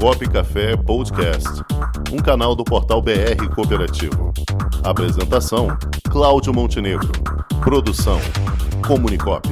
Comunicop Café Podcast, um canal do portal BR Cooperativo. Apresentação: Cláudio Montenegro. Produção: Comunicop.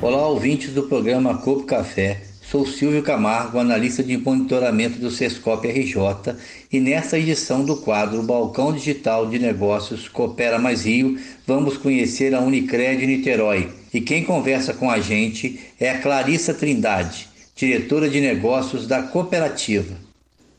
Olá, ouvintes do programa Copo Café. Sou Silvio Camargo, analista de monitoramento do Sescop RJ, e nesta edição do quadro Balcão Digital de Negócios Coopera Mais Rio, vamos conhecer a Unicred Niterói. E quem conversa com a gente é a Clarissa Trindade, diretora de negócios da cooperativa.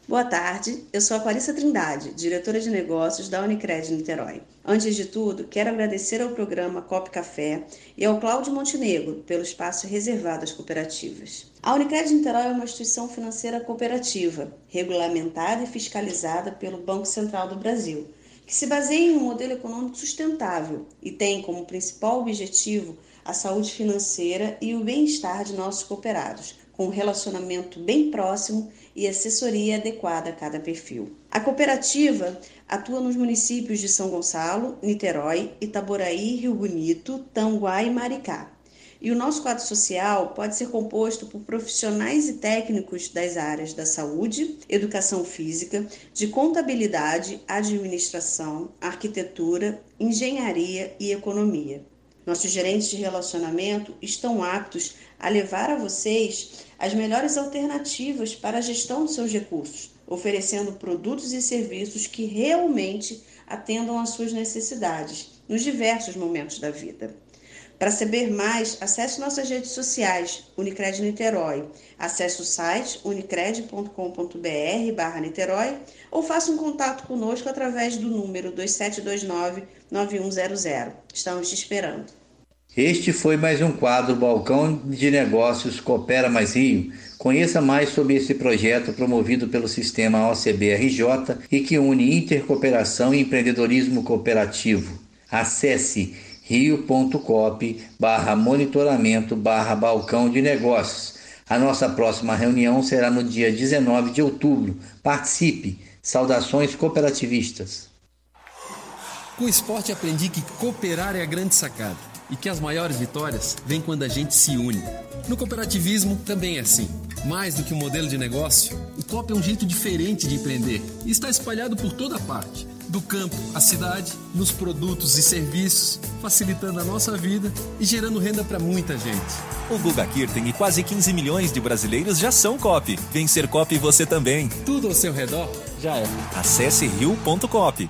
Boa tarde, eu sou a Clarissa Trindade, diretora de negócios da Unicred Niterói. Antes de tudo, quero agradecer ao programa Cop Café e ao Cláudio Montenegro pelo espaço reservado às cooperativas. A Unicred Niterói é uma instituição financeira cooperativa, regulamentada e fiscalizada pelo Banco Central do Brasil, que se baseia em um modelo econômico sustentável e tem como principal objetivo a saúde financeira e o bem-estar de nossos cooperados, com relacionamento bem próximo e assessoria adequada a cada perfil. A cooperativa atua nos municípios de São Gonçalo, Niterói, Itaboraí, Rio Bonito, Tanguá e Maricá. E o nosso quadro social pode ser composto por profissionais e técnicos das áreas da saúde, educação física, de contabilidade, administração, arquitetura, engenharia e economia. Nossos gerentes de relacionamento estão aptos a levar a vocês as melhores alternativas para a gestão dos seus recursos, oferecendo produtos e serviços que realmente atendam às suas necessidades nos diversos momentos da vida. Para saber mais, acesse nossas redes sociais, Unicred Niterói. Acesse o site unicred.com.br barra Niterói ou faça um contato conosco através do número 2729-9100. Estamos te esperando. Este foi mais um quadro Balcão de Negócios Coopera Mais Rio. Conheça mais sobre esse projeto promovido pelo sistema OCB-RJ e que une intercooperação e empreendedorismo cooperativo. Acesse rio.cop barra monitoramento barra balcão de negócios. A nossa próxima reunião será no dia 19 de outubro. Participe! Saudações cooperativistas! Com o esporte aprendi que cooperar é a grande sacada e que as maiores vitórias vêm quando a gente se une. No cooperativismo também é assim. Mais do que um modelo de negócio, COP é um jeito diferente de empreender e está espalhado por toda parte do campo à cidade, nos produtos e serviços, facilitando a nossa vida e gerando renda para muita gente. O Guga Kirten e quase 15 milhões de brasileiros já são COP. Vem ser COP você também. Tudo ao seu redor já é. Acesse rio.cop.